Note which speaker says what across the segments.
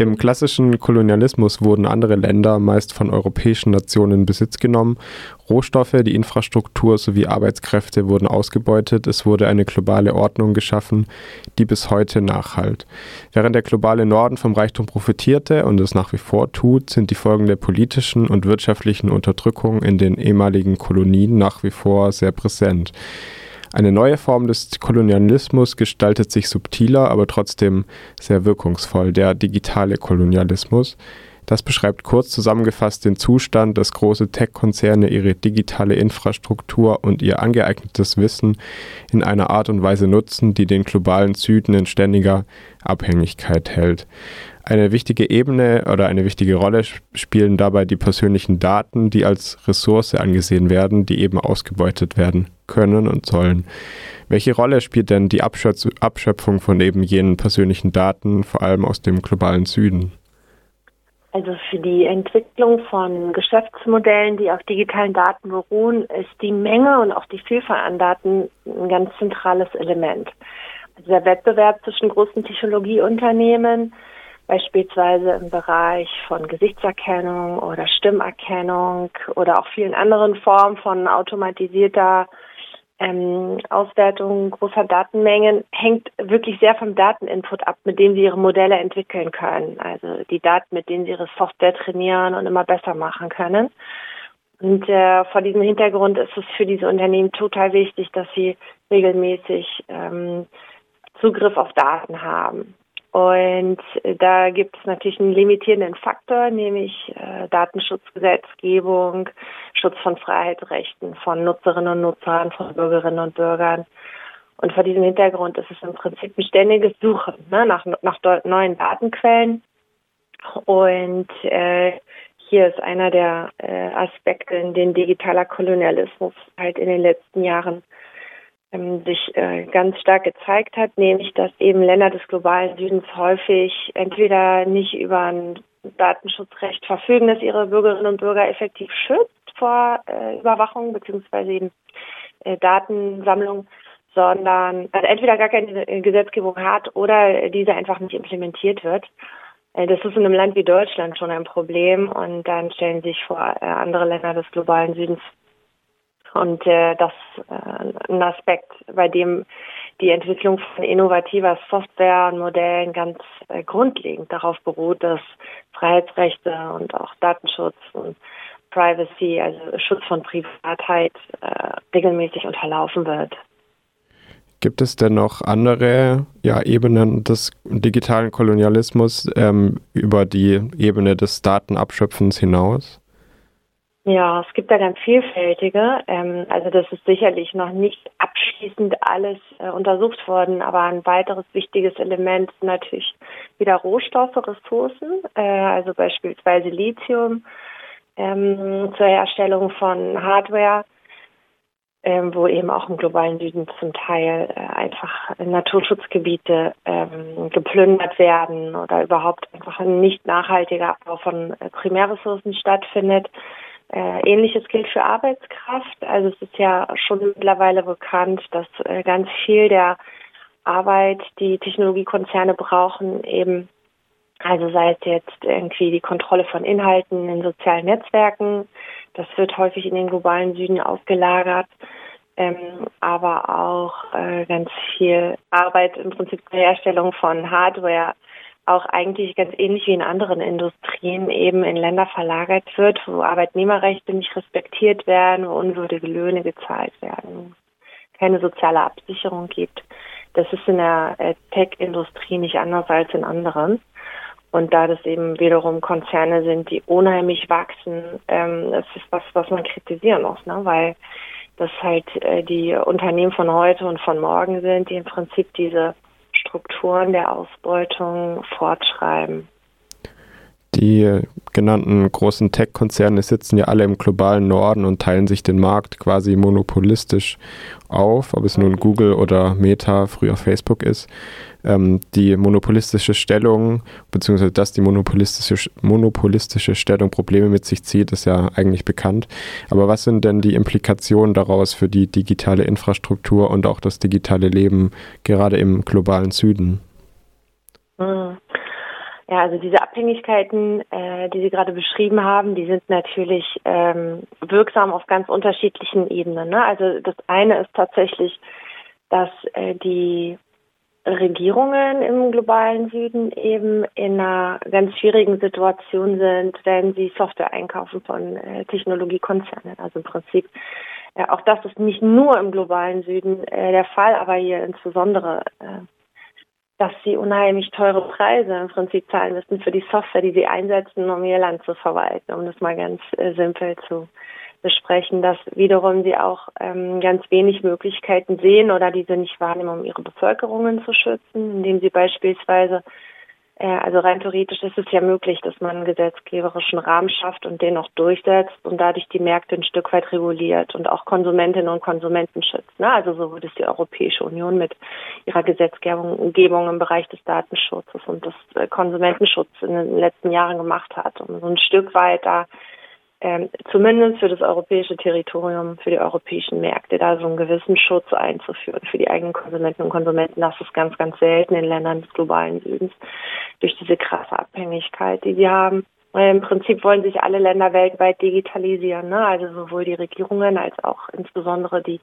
Speaker 1: Im klassischen Kolonialismus wurden andere Länder meist von europäischen Nationen in Besitz genommen. Rohstoffe, die Infrastruktur sowie Arbeitskräfte wurden ausgebeutet. Es wurde eine globale Ordnung geschaffen, die bis heute nachhalt. Während der globale Norden vom Reichtum profitierte und es nach wie vor tut, sind die Folgen der politischen und wirtschaftlichen Unterdrückung in den ehemaligen Kolonien nach wie vor sehr präsent. Eine neue Form des Kolonialismus gestaltet sich subtiler, aber trotzdem sehr wirkungsvoll, der digitale Kolonialismus. Das beschreibt kurz zusammengefasst den Zustand, dass große Tech-Konzerne ihre digitale Infrastruktur und ihr angeeignetes Wissen in einer Art und Weise nutzen, die den globalen Süden in ständiger Abhängigkeit hält. Eine wichtige Ebene oder eine wichtige Rolle spielen dabei die persönlichen Daten, die als Ressource angesehen werden, die eben ausgebeutet werden können und sollen. Welche Rolle spielt denn die Abschöpfung von eben jenen persönlichen Daten, vor allem aus dem globalen Süden?
Speaker 2: Also für die Entwicklung von Geschäftsmodellen, die auf digitalen Daten beruhen, ist die Menge und auch die Vielfalt an Daten ein ganz zentrales Element. Also der Wettbewerb zwischen großen Technologieunternehmen beispielsweise im Bereich von Gesichtserkennung oder Stimmerkennung oder auch vielen anderen Formen von automatisierter ähm, Auswertung großer Datenmengen hängt wirklich sehr vom Dateninput ab, mit dem sie ihre Modelle entwickeln können. Also die Daten, mit denen sie ihre Software trainieren und immer besser machen können. Und äh, vor diesem Hintergrund ist es für diese Unternehmen total wichtig, dass sie regelmäßig ähm, Zugriff auf Daten haben. Und da gibt es natürlich einen limitierenden Faktor, nämlich äh, Datenschutzgesetzgebung, Schutz von Freiheitsrechten von Nutzerinnen und Nutzern, von Bürgerinnen und Bürgern. Und vor diesem Hintergrund ist es im Prinzip ein ständiges Suchen ne, nach, nach neuen Datenquellen. Und äh, hier ist einer der äh, Aspekte, in denen digitaler Kolonialismus halt in den letzten Jahren sich äh, ganz stark gezeigt hat, nämlich dass eben Länder des globalen Südens häufig entweder nicht über ein Datenschutzrecht verfügen, das ihre Bürgerinnen und Bürger effektiv schützt vor äh, Überwachung beziehungsweise eben äh, Datensammlung, sondern also entweder gar keine Gesetzgebung hat oder diese einfach nicht implementiert wird. Äh, das ist in einem Land wie Deutschland schon ein Problem und dann stellen sich vor äh, andere Länder des globalen Südens und äh, das äh, ein Aspekt, bei dem die Entwicklung von innovativer Software und Modellen ganz äh, grundlegend darauf beruht, dass Freiheitsrechte und auch Datenschutz und Privacy, also Schutz von Privatheit, äh, regelmäßig unterlaufen wird.
Speaker 1: Gibt es denn noch andere ja, Ebenen des digitalen Kolonialismus ähm, über die Ebene des Datenabschöpfens hinaus?
Speaker 2: Ja, es gibt da ganz vielfältige. Ähm, also das ist sicherlich noch nicht abschließend alles äh, untersucht worden, aber ein weiteres wichtiges Element sind natürlich wieder Rohstoffe, Ressourcen, äh, also beispielsweise Lithium ähm, zur Herstellung von Hardware, ähm, wo eben auch im globalen Süden zum Teil äh, einfach Naturschutzgebiete geplündert werden oder überhaupt einfach ein nicht nachhaltiger Abbau von Primärressourcen stattfindet. Äh, Ähnliches gilt für Arbeitskraft. Also es ist ja schon mittlerweile bekannt, dass äh, ganz viel der Arbeit, die Technologiekonzerne brauchen, eben, also sei es jetzt irgendwie die Kontrolle von Inhalten in sozialen Netzwerken, das wird häufig in den globalen Süden ausgelagert, ähm, aber auch äh, ganz viel Arbeit im Prinzip zur Herstellung von Hardware auch eigentlich ganz ähnlich wie in anderen Industrien eben in Länder verlagert wird, wo Arbeitnehmerrechte nicht respektiert werden, wo unwürdige Löhne gezahlt werden, keine soziale Absicherung gibt. Das ist in der äh, Tech-Industrie nicht anders als in anderen. Und da das eben wiederum Konzerne sind, die unheimlich wachsen, ähm, das ist was, was man kritisieren muss, ne? weil das halt äh, die Unternehmen von heute und von morgen sind, die im Prinzip diese Strukturen der Ausbeutung fortschreiben.
Speaker 1: Die genannten großen Tech-Konzerne sitzen ja alle im globalen Norden und teilen sich den Markt quasi monopolistisch auf, ob es nun Google oder Meta, früher Facebook ist. Ähm, die monopolistische Stellung, beziehungsweise dass die monopolistische, monopolistische Stellung Probleme mit sich zieht, ist ja eigentlich bekannt. Aber was sind denn die Implikationen daraus für die digitale Infrastruktur und auch das digitale Leben gerade im globalen Süden?
Speaker 2: Hm. Ja, also diese Abhängigkeiten, äh, die Sie gerade beschrieben haben, die sind natürlich ähm, wirksam auf ganz unterschiedlichen Ebenen. Ne? Also das eine ist tatsächlich, dass äh, die Regierungen im globalen Süden eben in einer ganz schwierigen Situation sind, wenn sie Software einkaufen von äh, Technologiekonzernen. Also im Prinzip, äh, auch das ist nicht nur im globalen Süden äh, der Fall, aber hier insbesondere äh, dass sie unheimlich teure Preise im Prinzip zahlen müssen für die Software, die sie einsetzen, um ihr Land zu verwalten, um das mal ganz äh, simpel zu besprechen, dass wiederum sie auch ähm, ganz wenig Möglichkeiten sehen oder diese nicht wahrnehmen, um ihre Bevölkerungen zu schützen, indem sie beispielsweise also rein theoretisch ist es ja möglich, dass man einen gesetzgeberischen Rahmen schafft und den auch durchsetzt und dadurch die Märkte ein Stück weit reguliert und auch Konsumentinnen und Konsumenten schützt. Ne? Also so wird es die Europäische Union mit ihrer Gesetzgebung im Bereich des Datenschutzes und des äh, Konsumentenschutzes in den letzten Jahren gemacht hat, um so ein Stück weit da ähm, zumindest für das europäische Territorium, für die europäischen Märkte, da so einen gewissen Schutz einzuführen für die eigenen Konsumenten und Konsumenten. Das ist ganz, ganz selten in Ländern des globalen Südens durch diese krasse Abhängigkeit, die sie haben. Im Prinzip wollen sich alle Länder weltweit digitalisieren, ne? also sowohl die Regierungen als auch insbesondere die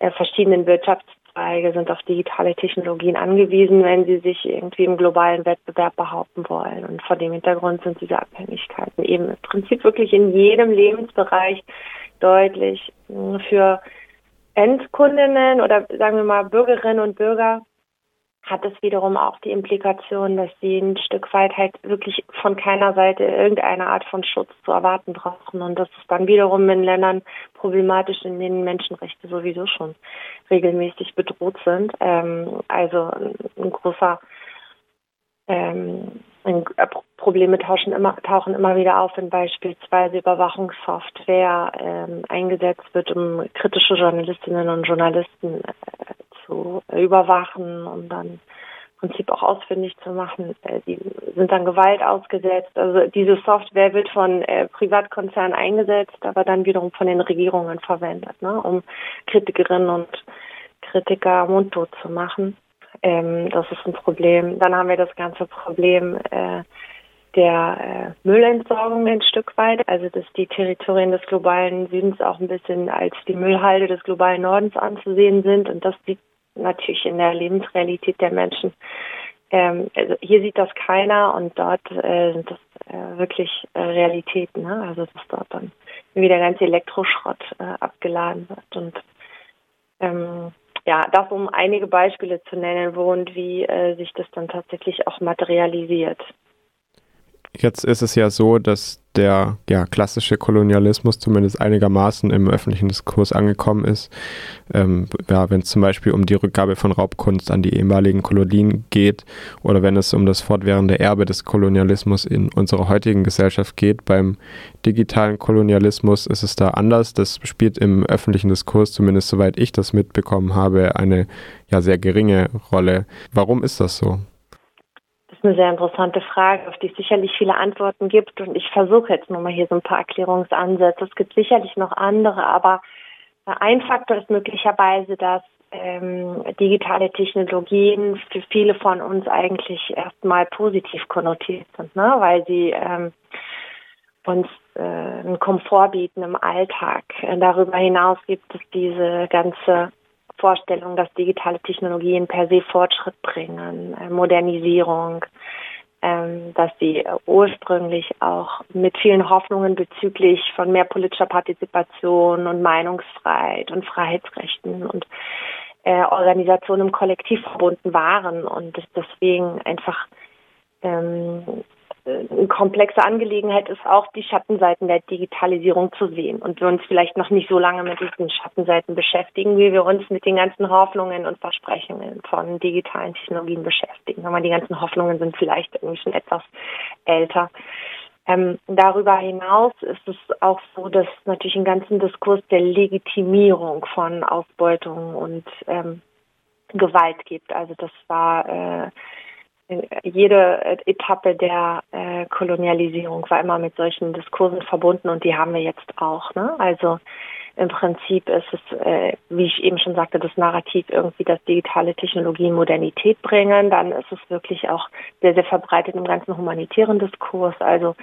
Speaker 2: äh, verschiedenen Wirtschafts Zweige sind auf digitale Technologien angewiesen, wenn sie sich irgendwie im globalen Wettbewerb behaupten wollen. Und vor dem Hintergrund sind diese Abhängigkeiten eben im Prinzip wirklich in jedem Lebensbereich deutlich für Endkundinnen oder sagen wir mal Bürgerinnen und Bürger hat es wiederum auch die Implikation, dass sie ein Stück weit halt wirklich von keiner Seite irgendeine Art von Schutz zu erwarten brauchen. Und das ist dann wiederum in Ländern problematisch, in denen Menschenrechte sowieso schon regelmäßig bedroht sind. Ähm, also ein großer ähm, äh, Probleme tauschen immer, tauchen immer wieder auf, wenn beispielsweise Überwachungssoftware ähm, eingesetzt wird, um kritische Journalistinnen und Journalisten äh, zu überwachen und dann im Prinzip auch ausfindig zu machen. Äh, die sind dann Gewalt ausgesetzt. Also diese Software wird von äh, Privatkonzernen eingesetzt, aber dann wiederum von den Regierungen verwendet, ne, um Kritikerinnen und Kritiker mundtot zu machen. Ähm, das ist ein Problem. Dann haben wir das ganze Problem äh, der äh, Müllentsorgung ein Stück weit, also dass die Territorien des globalen Südens auch ein bisschen als die Müllhalde des globalen Nordens anzusehen sind und das sieht natürlich in der Lebensrealität der Menschen. Ähm, also hier sieht das keiner und dort äh, sind das äh, wirklich äh, Realitäten. Ne? Also dass dort dann wieder ganz Elektroschrott äh, abgeladen wird und ähm, ja, das um einige Beispiele zu nennen, wo und wie äh, sich das dann tatsächlich auch materialisiert.
Speaker 1: Jetzt ist es ja so, dass der ja, klassische Kolonialismus zumindest einigermaßen im öffentlichen Diskurs angekommen ist. Ähm, ja, wenn es zum Beispiel um die Rückgabe von Raubkunst an die ehemaligen Kolonien geht oder wenn es um das fortwährende Erbe des Kolonialismus in unserer heutigen Gesellschaft geht. Beim digitalen Kolonialismus ist es da anders. Das spielt im öffentlichen Diskurs, zumindest soweit ich das mitbekommen habe, eine ja sehr geringe Rolle. Warum ist das so?
Speaker 2: Eine sehr interessante Frage, auf die es sicherlich viele Antworten gibt. Und ich versuche jetzt nochmal hier so ein paar Erklärungsansätze. Es gibt sicherlich noch andere, aber ein Faktor ist möglicherweise, dass ähm, digitale Technologien für viele von uns eigentlich erstmal positiv konnotiert sind, ne? weil sie ähm, uns äh, einen Komfort bieten im Alltag. Darüber hinaus gibt es diese ganze Vorstellung, dass digitale Technologien per se Fortschritt bringen, äh, Modernisierung, ähm, dass sie ursprünglich auch mit vielen Hoffnungen bezüglich von mehr politischer Partizipation und Meinungsfreiheit und Freiheitsrechten und äh, Organisation im Kollektiv verbunden waren und deswegen einfach ähm, eine komplexe Angelegenheit ist auch, die Schattenseiten der Digitalisierung zu sehen und wir uns vielleicht noch nicht so lange mit diesen Schattenseiten beschäftigen, wie wir uns mit den ganzen Hoffnungen und Versprechungen von digitalen Technologien beschäftigen. Aber die ganzen Hoffnungen sind vielleicht irgendwie schon etwas älter. Ähm, darüber hinaus ist es auch so, dass natürlich einen ganzen Diskurs der Legitimierung von Ausbeutung und ähm, Gewalt gibt. Also das war äh, jede Etappe der äh, Kolonialisierung war immer mit solchen Diskursen verbunden und die haben wir jetzt auch. Ne? Also Im Prinzip ist es, äh, wie ich eben schon sagte, das Narrativ irgendwie, dass digitale Technologien Modernität bringen. Dann ist es wirklich auch sehr, sehr verbreitet im ganzen humanitären Diskurs. Also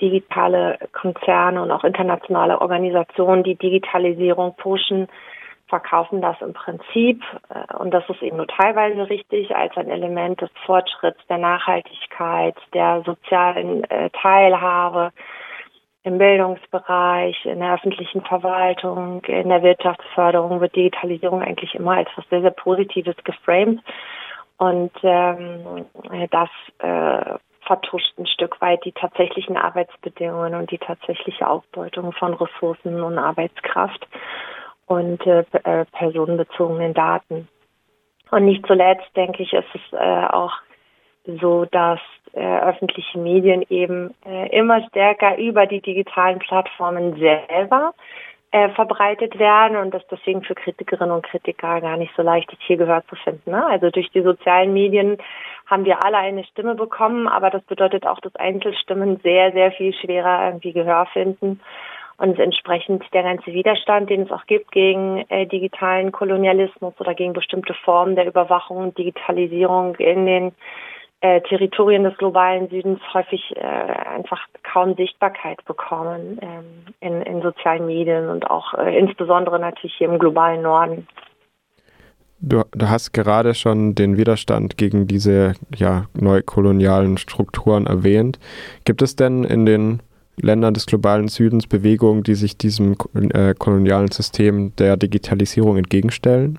Speaker 2: digitale Konzerne und auch internationale Organisationen, die Digitalisierung pushen, verkaufen das im Prinzip, äh, und das ist eben nur teilweise richtig, als ein Element des Fortschritts, der Nachhaltigkeit, der sozialen äh, Teilhabe im Bildungsbereich, in der öffentlichen Verwaltung, in der Wirtschaftsförderung wird Digitalisierung eigentlich immer als was sehr, sehr Positives geframed. Und ähm, das äh, vertuscht ein Stück weit die tatsächlichen Arbeitsbedingungen und die tatsächliche Ausbeutung von Ressourcen und Arbeitskraft und äh, äh, personenbezogenen Daten. Und nicht zuletzt, denke ich, ist es äh, auch so, dass äh, öffentliche Medien eben äh, immer stärker über die digitalen Plattformen selber äh, verbreitet werden und das deswegen für Kritikerinnen und Kritiker gar nicht so leicht ist, hier Gehör zu finden. Ne? Also durch die sozialen Medien haben wir alle eine Stimme bekommen, aber das bedeutet auch, dass Einzelstimmen sehr, sehr viel schwerer irgendwie Gehör finden und entsprechend der ganze Widerstand, den es auch gibt gegen äh, digitalen Kolonialismus oder gegen bestimmte Formen der Überwachung und Digitalisierung in den äh, Territorien des globalen Südens häufig äh, einfach kaum Sichtbarkeit bekommen ähm, in, in, sozialen Medien und auch äh, insbesondere natürlich hier im globalen Norden.
Speaker 1: Du, du, hast gerade schon den Widerstand gegen diese ja, neukolonialen Strukturen erwähnt. Gibt es denn in den Ländern des globalen Südens Bewegungen, die sich diesem äh, kolonialen System der Digitalisierung entgegenstellen?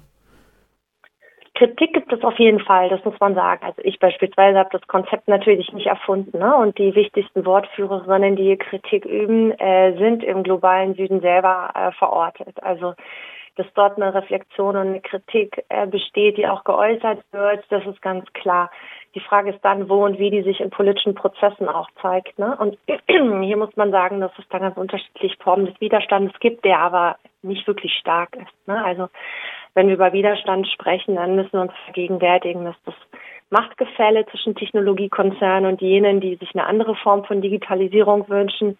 Speaker 2: Kritik gibt es auf jeden Fall, das muss man sagen. Also ich beispielsweise habe das Konzept natürlich nicht erfunden. Ne? Und die wichtigsten Wortführerinnen, die Kritik üben, äh, sind im globalen Süden selber äh, verortet. Also dass dort eine Reflexion und eine Kritik äh, besteht, die auch geäußert wird, das ist ganz klar. Die Frage ist dann, wo und wie die sich in politischen Prozessen auch zeigt. Ne? Und hier muss man sagen, dass es da ganz unterschiedliche Formen des Widerstandes gibt, der aber nicht wirklich stark ist. Ne? Also wenn wir über Widerstand sprechen, dann müssen wir uns vergegenwärtigen, dass das Machtgefälle zwischen Technologiekonzernen und jenen, die sich eine andere Form von Digitalisierung wünschen,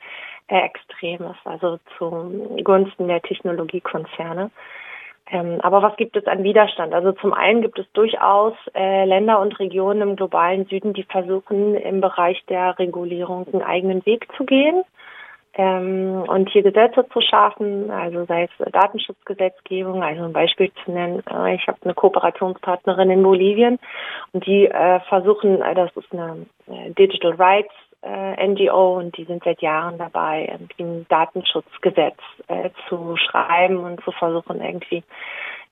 Speaker 2: extrem ist, also zugunsten der Technologiekonzerne. Ähm, aber was gibt es an Widerstand? Also zum einen gibt es durchaus äh, Länder und Regionen im globalen Süden, die versuchen, im Bereich der Regulierung einen eigenen Weg zu gehen ähm, und hier Gesetze zu schaffen, also sei es Datenschutzgesetzgebung, also ein Beispiel zu nennen. Äh, ich habe eine Kooperationspartnerin in Bolivien und die äh, versuchen, äh, das ist eine äh, Digital Rights äh, NGO und die sind seit Jahren dabei, irgendwie ein Datenschutzgesetz äh, zu schreiben und zu versuchen, irgendwie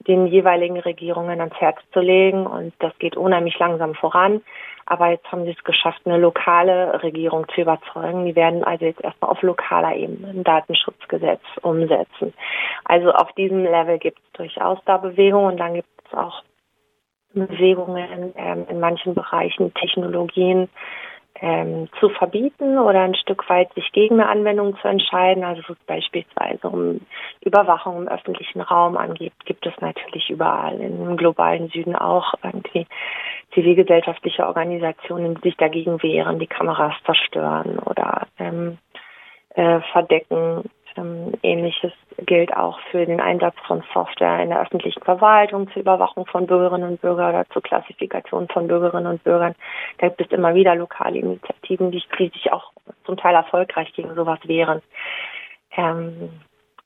Speaker 2: den jeweiligen Regierungen ans Herz zu legen. Und das geht unheimlich langsam voran. Aber jetzt haben sie es geschafft, eine lokale Regierung zu überzeugen. Die werden also jetzt erstmal auf lokaler Ebene ein Datenschutzgesetz umsetzen. Also auf diesem Level gibt es durchaus da Bewegungen und dann gibt es auch Bewegungen ähm, in manchen Bereichen, Technologien, ähm, zu verbieten oder ein Stück weit sich gegen eine Anwendung zu entscheiden. Also was beispielsweise um Überwachung im öffentlichen Raum angeht, gibt es natürlich überall im globalen Süden auch irgendwie zivilgesellschaftliche Organisationen, die sich dagegen wehren, die Kameras zerstören oder ähm, äh, verdecken. Ähm, Ähnliches gilt auch für den Einsatz von Software in der öffentlichen Verwaltung zur Überwachung von Bürgerinnen und Bürgern oder zur Klassifikation von Bürgerinnen und Bürgern. Da gibt es immer wieder lokale Initiativen, die, sich auch zum Teil erfolgreich gegen sowas wehren. Ähm,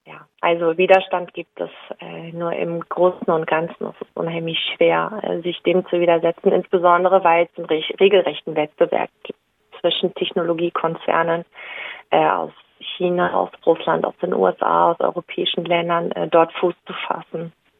Speaker 2: ja, also Widerstand gibt es äh, nur im Großen und Ganzen. Es ist unheimlich schwer, äh, sich dem zu widersetzen, insbesondere weil es einen regelrechten Wettbewerb gibt zwischen Technologiekonzernen äh, aus China, aus Russland, aus den USA, aus europäischen Ländern äh, dort Fuß zu fassen.